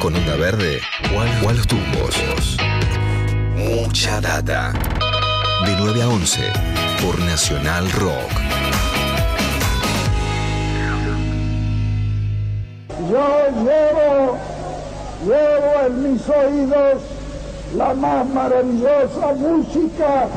con onda verde o a los tumbos. Mucha data. De 9 a 11 por Nacional Rock. Yo llevo, llevo en mis oídos la más maravillosa música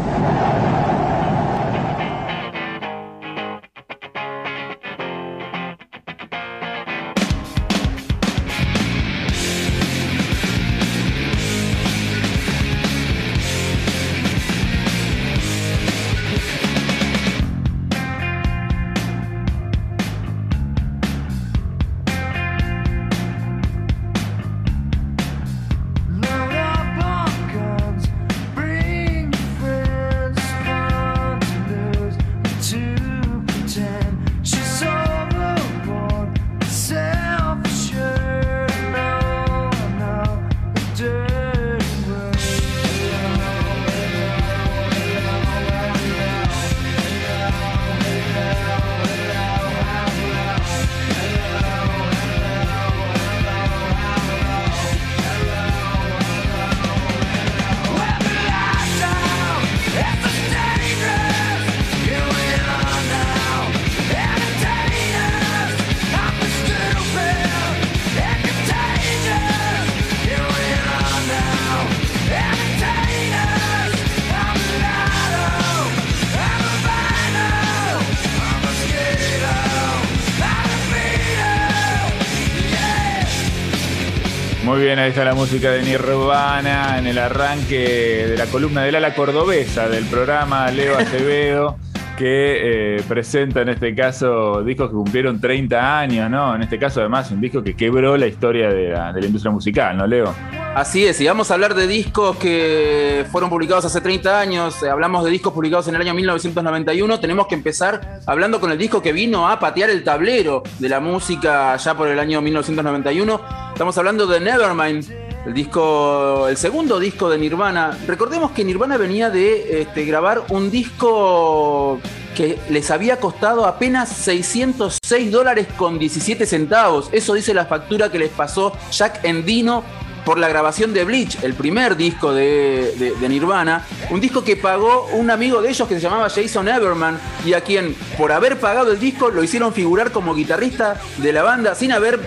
ahí está la música de Nirvana en el arranque de la columna del ala cordobesa del programa Leo Acevedo, que eh, presenta en este caso discos que cumplieron 30 años, ¿no? En este caso, además, un disco que quebró la historia de la, de la industria musical, ¿no, Leo? Así es, y vamos a hablar de discos que fueron publicados hace 30 años, eh, hablamos de discos publicados en el año 1991, tenemos que empezar hablando con el disco que vino a patear el tablero de la música ya por el año 1991. Estamos hablando de Nevermind, el disco, el segundo disco de Nirvana. Recordemos que Nirvana venía de este, grabar un disco que les había costado apenas 606 dólares con 17 centavos. Eso dice la factura que les pasó Jack Endino por la grabación de Bleach, el primer disco de, Nirvana, un disco que pagó un amigo de ellos que se llamaba Jason Everman y a quien por haber pagado el disco lo hicieron figurar como guitarrista de la banda sin haber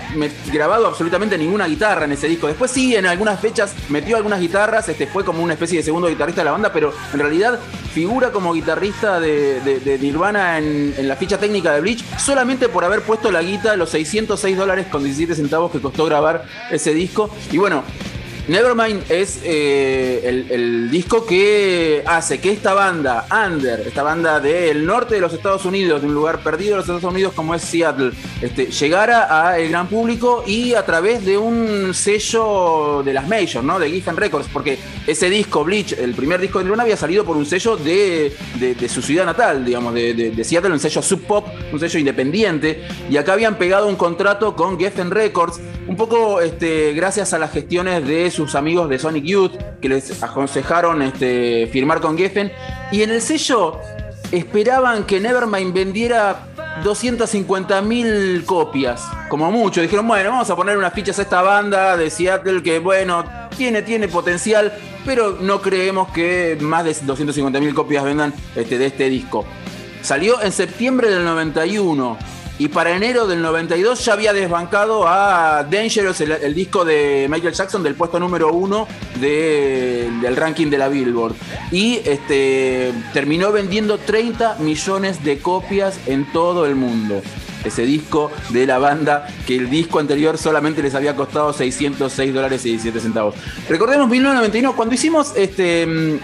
grabado absolutamente ninguna guitarra en ese disco. Después sí, en algunas fechas metió algunas guitarras, este fue como una especie de segundo guitarrista de la banda, pero en realidad figura como guitarrista de, Nirvana en, en, la ficha técnica de Bleach solamente por haber puesto la guita los 606 dólares con 17 centavos que costó grabar ese disco. Y bueno, Nevermind es eh, el, disco que hace que esta banda, Under, esta banda del norte de los Estados Unidos, de un lugar perdido de los Estados Unidos como es Seattle, este, llegara al gran público y a través de un sello de las Majors, ¿no? De Giffen Records, porque ese disco, Bleach, el primer disco de Luna, había salido por un sello de, su ciudad natal, digamos, de, Seattle, un sello sub pop, un sello independiente, y acá habían pegado un contrato con Geffen Records, un poco este, gracias a las gestiones de sus amigos de Sonic Youth que les aconsejaron este, firmar con Geffen. Y en el sello esperaban que Nevermind vendiera 250 mil copias, como mucho. Dijeron, bueno, vamos a poner unas fichas a esta banda de Seattle que, bueno, tiene, tiene potencial, pero no creemos que más de 250 mil copias vendan este, de este disco. Salió en septiembre del 91 y para enero del 92 ya había desbancado a Dangerous, el, disco de Michael Jackson del puesto número uno del ranking de la Billboard. Y este, terminó vendiendo 30 millones de copias en todo el mundo ese disco de la banda que el disco anterior solamente les había costado 606 dólares y 17 centavos. Recordemos 1991, cuando hicimos este, mm,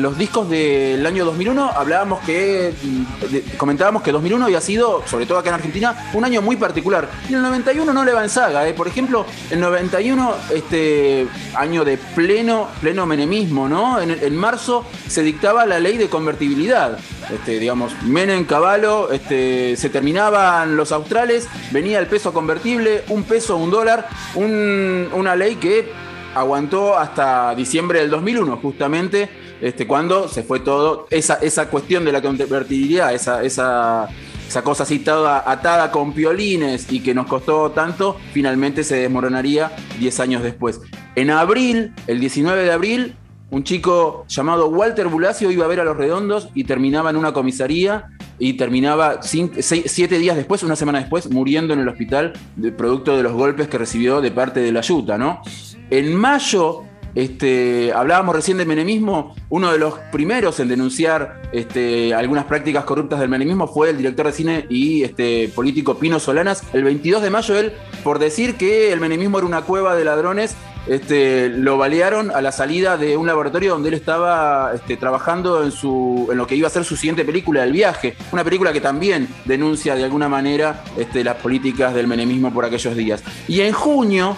los discos del año 2001, hablábamos que, mm, comentábamos que 2001 había sido, sobre todo acá en Argentina, un año muy particular. Y el 91 no le va en saga, ¿eh? por ejemplo, el 91, este año de pleno, pleno menemismo, ¿no? En, en marzo se dictaba la ley de convertibilidad. Este, digamos, Menem, Caballo, este, se terminaban los australes, venía el peso convertible, un peso, un dólar, una ley que aguantó hasta diciembre del 2001, justamente, este, cuando se fue todo, esa, esa cuestión de la convertibilidad, esa, esa esa cosa citada, atada con piolines y que nos costó tanto, finalmente se desmoronaría 10 años después. En abril, el 19 de abril, un chico llamado Walter Bulacio iba a ver a los redondos y terminaba en una comisaría y terminaba siete días después, una semana después, muriendo en el hospital producto de los golpes que recibió de parte de la Yuta, ¿no? En mayo este, hablábamos recién del menemismo, uno de los primeros en denunciar este, algunas prácticas corruptas del menemismo fue el director de cine y este, político Pino Solanas. El 22 de mayo él, por decir que el menemismo era una cueva de ladrones, este, lo balearon a la salida de un laboratorio donde él estaba este, trabajando en, su, en lo que iba a ser su siguiente película, El viaje. Una película que también denuncia de alguna manera este, las políticas del menemismo por aquellos días. Y en junio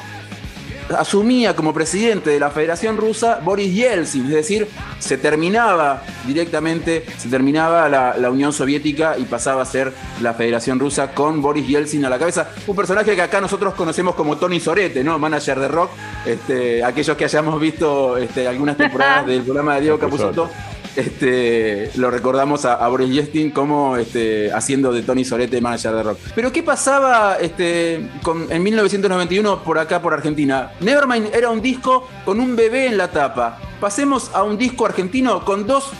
asumía como presidente de la Federación Rusa Boris Yeltsin, es decir, se terminaba directamente, se terminaba la, Unión Soviética y pasaba a ser la Federación Rusa con Boris Yeltsin a la cabeza. Un personaje que acá nosotros conocemos como Tony Sorete, ¿no? Manager de rock. Este, aquellos que hayamos visto este, algunas temporadas del programa de Diego Capusotto este, lo recordamos a, Boris Yeltsin como este, haciendo de Tony Sorete manager de rock. Pero ¿qué pasaba este, en 1991 por acá, por Argentina? Nevermind era un disco con un bebé en la tapa. Pasemos a un disco argentino con dos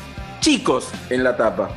chicos en la tapa.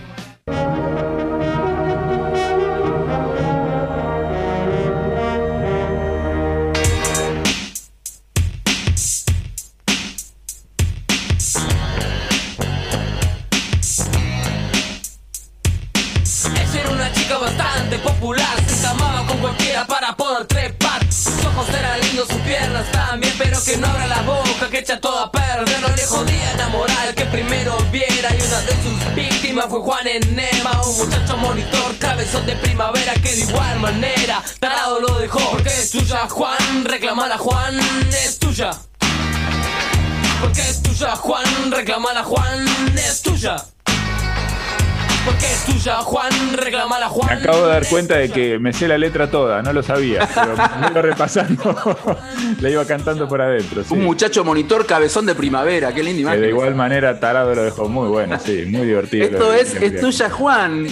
Cabezón de primavera que de igual manera tarado lo dejó. Porque es tuya, Juan, reclamala Juan, es tuya. Porque es tuya, Juan, reclamala Juan, es tuya porque es tuya, Juan, reclamala Juan. Me acabo de dar cuenta de que me sé la letra toda, no lo sabía, pero me iba repasando, la iba cantando por adentro. Un muchacho monitor cabezón de primavera, qué linda imagen. de igual manera Tarado lo dejó muy bueno, sí, muy divertido. Esto es, es tuya, Juan,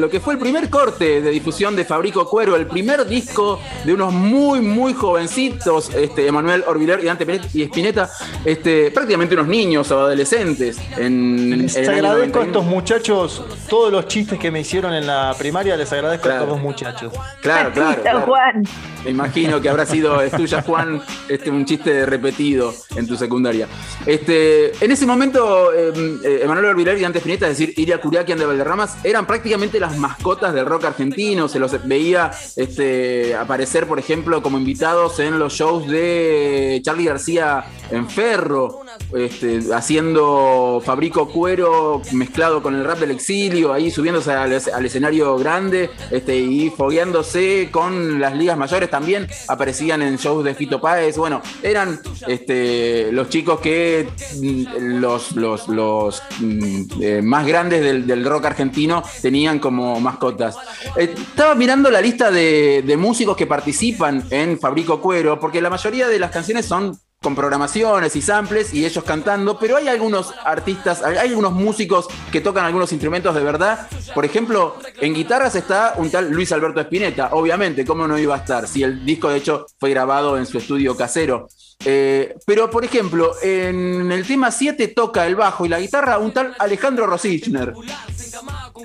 lo que fue el primer corte de difusión de Fabrico Cuero, el primer disco de unos muy, muy jovencitos, este, Emanuel Orbiler y Dante y Espineta, este, prácticamente unos niños o adolescentes. En, Les agradezco a estos muchachos todos los chistes que me hicieron en la primaria les agradezco a todos muchachos. Claro, claro. Juan. Me imagino que habrá sido es tuya, Juan, este, un chiste repetido en tu secundaria. Este, en ese momento, em, eh, Emanuel Orbiler y antes Pineta, es decir, Iria Curiaquian de Valderramas, eran prácticamente las mascotas del rock argentino. Se los veía este, aparecer, por ejemplo, como invitados en los shows de Charlie García en Ferro, este, haciendo Fabrico Cuero mezclado con el rap del exilio, ahí subiéndose al, escenario grande este, y fogueándose con las ligas mayores también aparecían en shows de Fito Páez. Bueno, eran este, los chicos que mm, los, los, mm, eh, más grandes del, rock argentino tenían como mascotas. Eh, estaba mirando la lista de músicos que participan en Fabrico Cuero, porque la mayoría de las canciones son con programaciones y samples y ellos cantando, pero hay algunos artistas, hay algunos músicos que tocan algunos instrumentos de verdad. Por ejemplo, en guitarras está un tal Luis Alberto Spinetta, obviamente, ¿cómo no iba a estar? Si el disco de hecho fue grabado en su estudio casero. Eh, pero, por ejemplo, en el tema 7 toca el bajo y la guitarra un tal Alejandro Rosichner,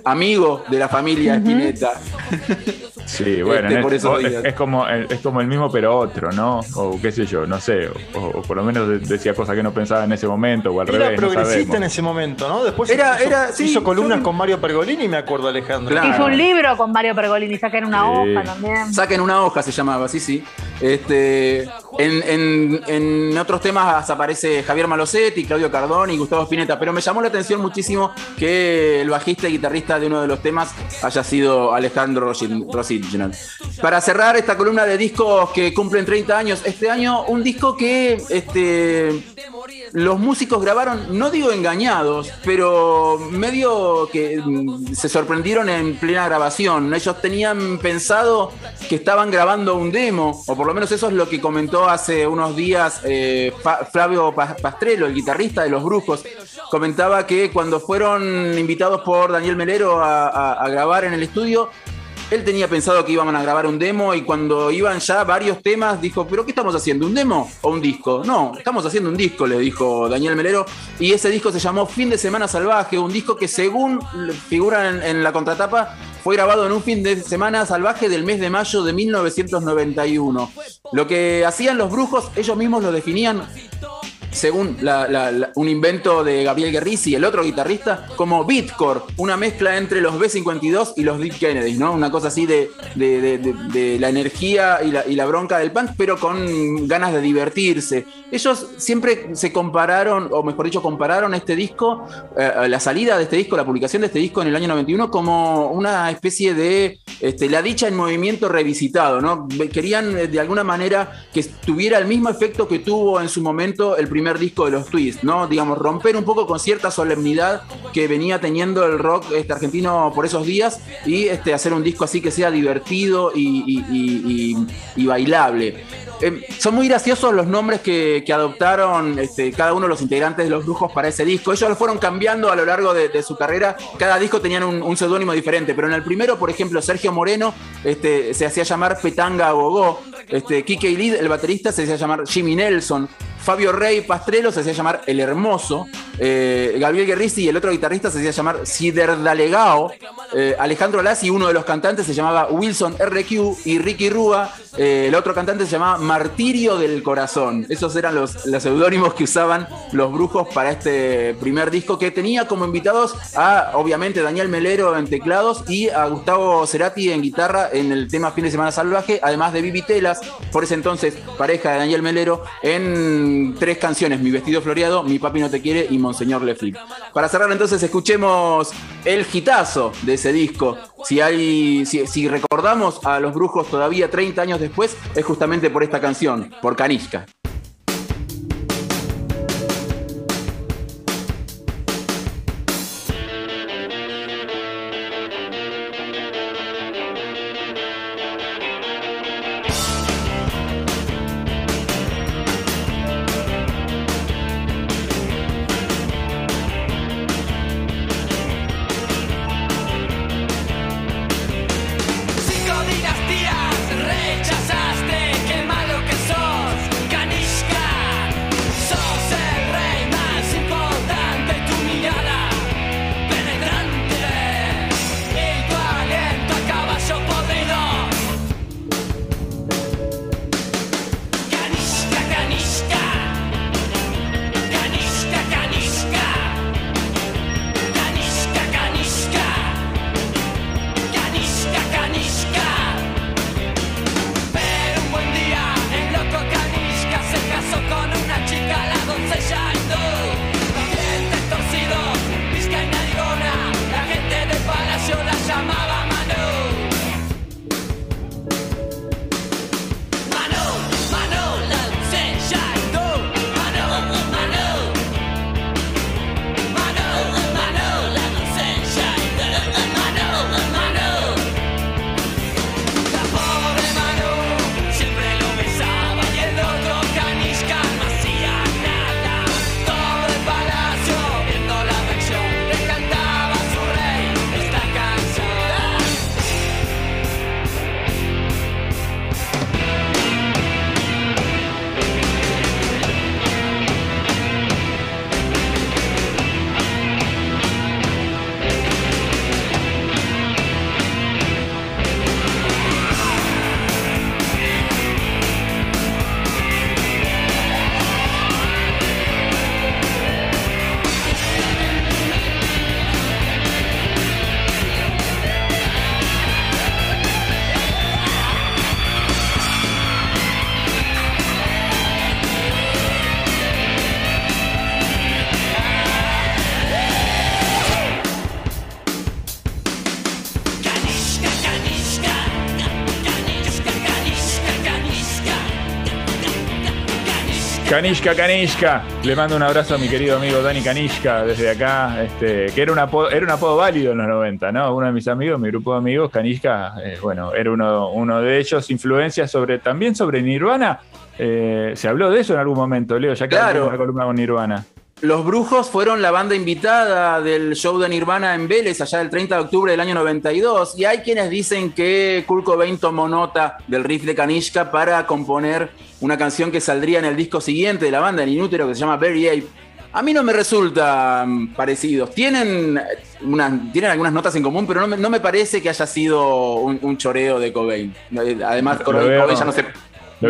amigo de la familia Spinetta. Sí, bueno, este, es, como, es como el mismo pero otro, ¿no? O qué sé yo, no sé, o, por lo menos decía cosas que no pensaba en ese momento o al era revés. progresista en ese momento, ¿no? Después era, hizo, era, hizo columnas con Mario Pergolini, me acuerdo Alejandro. Hizo un libro con Mario Pergolini, saquen una hoja también. Saquen una hoja se llamaba, sí, sí. Este, en, otros temas aparece Javier Malosetti, Claudio Cardón y Gustavo Spinetta, pero me llamó la atención muchísimo que el bajista y guitarrista de uno de los temas haya sido Alejandro Rossi. Para cerrar esta columna de discos que cumplen 30 años, este año un disco que este, los músicos grabaron, no digo engañados, pero medio que mm, se sorprendieron en plena grabación. Ellos tenían pensado que estaban grabando un demo, o por lo menos eso es lo que comentó hace unos días eh, Flavio Pastrello, el guitarrista de Los Brujos. Comentaba que cuando fueron invitados por Daniel Melero a grabar en el estudio, él tenía pensado que iban a grabar un demo y cuando iban ya varios temas dijo, pero ¿qué estamos haciendo? ¿Un demo o un disco? No, estamos haciendo un disco, le dijo Daniel Melero. Y ese disco se llamó Fin de Semana Salvaje, un disco que según figura en, en la contratapa fue grabado en un fin de semana salvaje del mes de mayo de 1991. Lo que hacían los brujos, ellos mismos lo definían según un invento de Gabriel Guerrisi, el otro guitarrista, como beatcore, una mezcla entre los B-52 y los Deep Kennedys, ¿no? Una cosa así de, la energía y la, bronca del punk, pero con ganas de divertirse. Ellos siempre se compararon, o mejor dicho, compararon este disco, eh, la salida de este disco, la publicación de este disco en el año 91, como una especie de este, la dicha en movimiento revisitado, ¿no? Querían eh, de alguna manera que tuviera el mismo efecto que tuvo en su momento el primer disco de los Twists, ¿no? Digamos, romper un poco con cierta solemnidad que venía teniendo el rock este, argentino por esos días y este, hacer un disco así que sea divertido y, bailable. Eh, son muy graciosos los nombres que, adoptaron este, cada uno de los integrantes de los brujos para ese disco. Ellos lo fueron cambiando a lo largo de, su carrera. Cada disco tenían un, seudónimo diferente, pero en el primero, por ejemplo, Sergio Moreno este, se hacía llamar Petanga Gogó. Este, Kike Lid, el baterista, se hacía llamar Jimmy Nelson. Fabio Rey Pastrello se hacía llamar El Hermoso. Eh, Gabriel Guerristi y el otro guitarrista se hacía llamar Ciderdalegao. Eh, Alejandro Lassi, uno de los cantantes, se llamaba Wilson RQ. Y Ricky Rúa, eh, el otro cantante, se llamaba Martirio del Corazón. Esos eran los, seudónimos que usaban los brujos para este primer disco que tenía como invitados a, obviamente, Daniel Melero en teclados y a Gustavo Cerati en guitarra en el tema Fin de Semana Salvaje, además de Vivi Telas, por ese entonces pareja de Daniel Melero, en tres canciones, Mi vestido floreado, Mi papi no te quiere y Monseñor Le Flip. Para cerrar entonces escuchemos el gitazo de ese disco. Si, hay, si, recordamos a los brujos todavía 30 años después, es justamente por esta canción, por Canishka. Kanishka, Kanishka. Le mando un abrazo a mi querido amigo Dani Kanishka desde acá, este, que era un, apodo, era un apodo válido en los 90, ¿no? Uno de mis amigos, mi grupo de amigos, Kanishka, eh, bueno, era uno, uno de ellos. Influencia sobre, también sobre Nirvana. Eh, se habló de eso en algún momento, Leo, ya que Claro. una columna con Nirvana. Los Brujos fueron la banda invitada del show de Nirvana en Vélez allá del 30 de octubre del año 92 y hay quienes dicen que Kurt Cobain tomó nota del riff de Kanishka para componer una canción que saldría en el disco siguiente de la banda, en Inútero, que se llama Very Ape. A mí no me resultan parecidos. Tienen, unas, tienen algunas notas en común, pero no me, no me parece que haya sido un, un choreo de Cobain. Además, Lo Cobain, veo- Cobain ya no se, Lo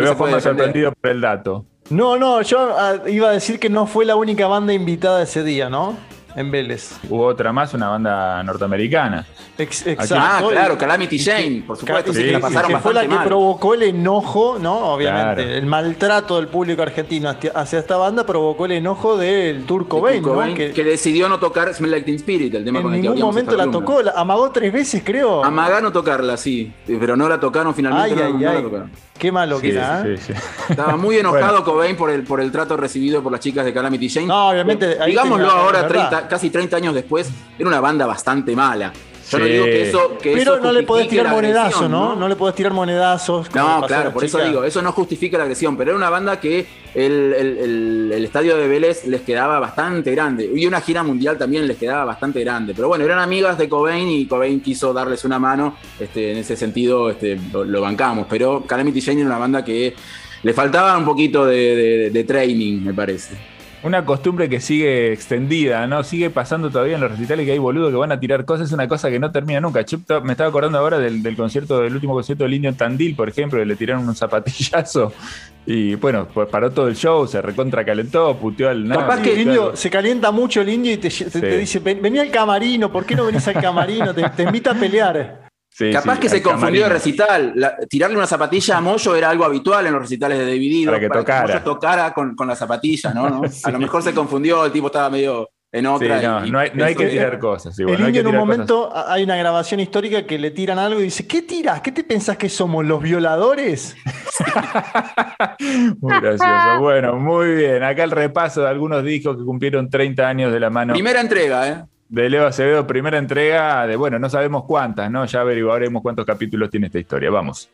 no veo se sorprendido por el dato. No, no, yo ah, iba a decir que no fue la única banda invitada ese día, ¿no? En Vélez. Hubo otra más, una banda norteamericana. Ex- Ah, exacto. claro, Calamity Jane, por supuesto, sí, que la pasaron que fue la que mal. provocó el enojo, ¿no? Obviamente. Claro. El maltrato del público argentino hacia esta banda provocó el enojo del Turco Kurt ¿no? Que, que, decidió no tocar Smell Like Teen Spirit, el tema en con el que ningún abríamos momento la tocó, la amagó tres veces, creo. Amagá no tocarla, sí, pero no la tocaron finalmente. ay, no, ay, no la ay. tocaron. Qué malo que Sí, era. ¿eh? sí, sí. Estaba muy enojado Cobain por el, por el trato recibido por las chicas de Calamity Jane. No, obviamente, ahí Digámoslo tenía- ahora, es verdad. 30 casi 30 años después, era una banda bastante mala. Yo no digo que eso. Que Pero eso no le podés tirar la agresión, monedazo, ¿no? ¿no? le podés tirar monedazos. No, claro, la por eso digo, eso no justifica la agresión, pero era una banda que el, el- el- el estadio de Vélez les quedaba bastante grande. Y una gira mundial también les quedaba bastante grande. Pero bueno, eran amigas de Cobain y Cobain quiso darles una mano. Este, en ese sentido este, lo, lo bancamos. Pero Calamity Jane era una banda que le faltaba un poquito de, de- de training, me parece. Una costumbre que sigue extendida, ¿no? Sigue pasando todavía en los recitales que hay boludos que van a tirar cosas, es una cosa que no termina nunca. Yo me estaba acordando ahora del, del concierto, del último concierto del Indio en Tandil, por ejemplo, que le tiraron un zapatillazo y bueno, pues paró todo el show, se recontra calentó, puteó al nada, Capaz que el indio, se calienta mucho el indio y te, te- te dice, "Ven- vení al camarino, ¿por qué no venís al camarino? Te, te invita a pelear. Sí, Capaz sí, que se confundió de camarino. recital. La- tirarle una zapatilla a Moyo era algo habitual en los recitales de Dividido. Para que tocara. Moyo tocara con, con la zapatilla, ¿no? ¿no? A lo mejor se confundió, el tipo estaba medio en Sí, otra. no, y- no hay, no hay eso que era- tirar cosas. igual, el no hay que en un cosas. momento hay una grabación histórica que le tiran algo y dice, ¿qué tiras? ¿Qué te pensás que somos los violadores? Muy gracioso. Bueno, muy bien. Acá el repaso de algunos discos que cumplieron 30 años de la mano Primera entrega, ¿eh? De Leo Acevedo, primera entrega de, bueno, no sabemos cuántas, ¿no? Ya averiguaremos cuántos capítulos tiene esta historia. Vamos.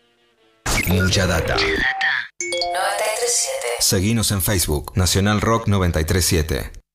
Mucha data. 937. Seguinos en Facebook, Nacional Rock 937.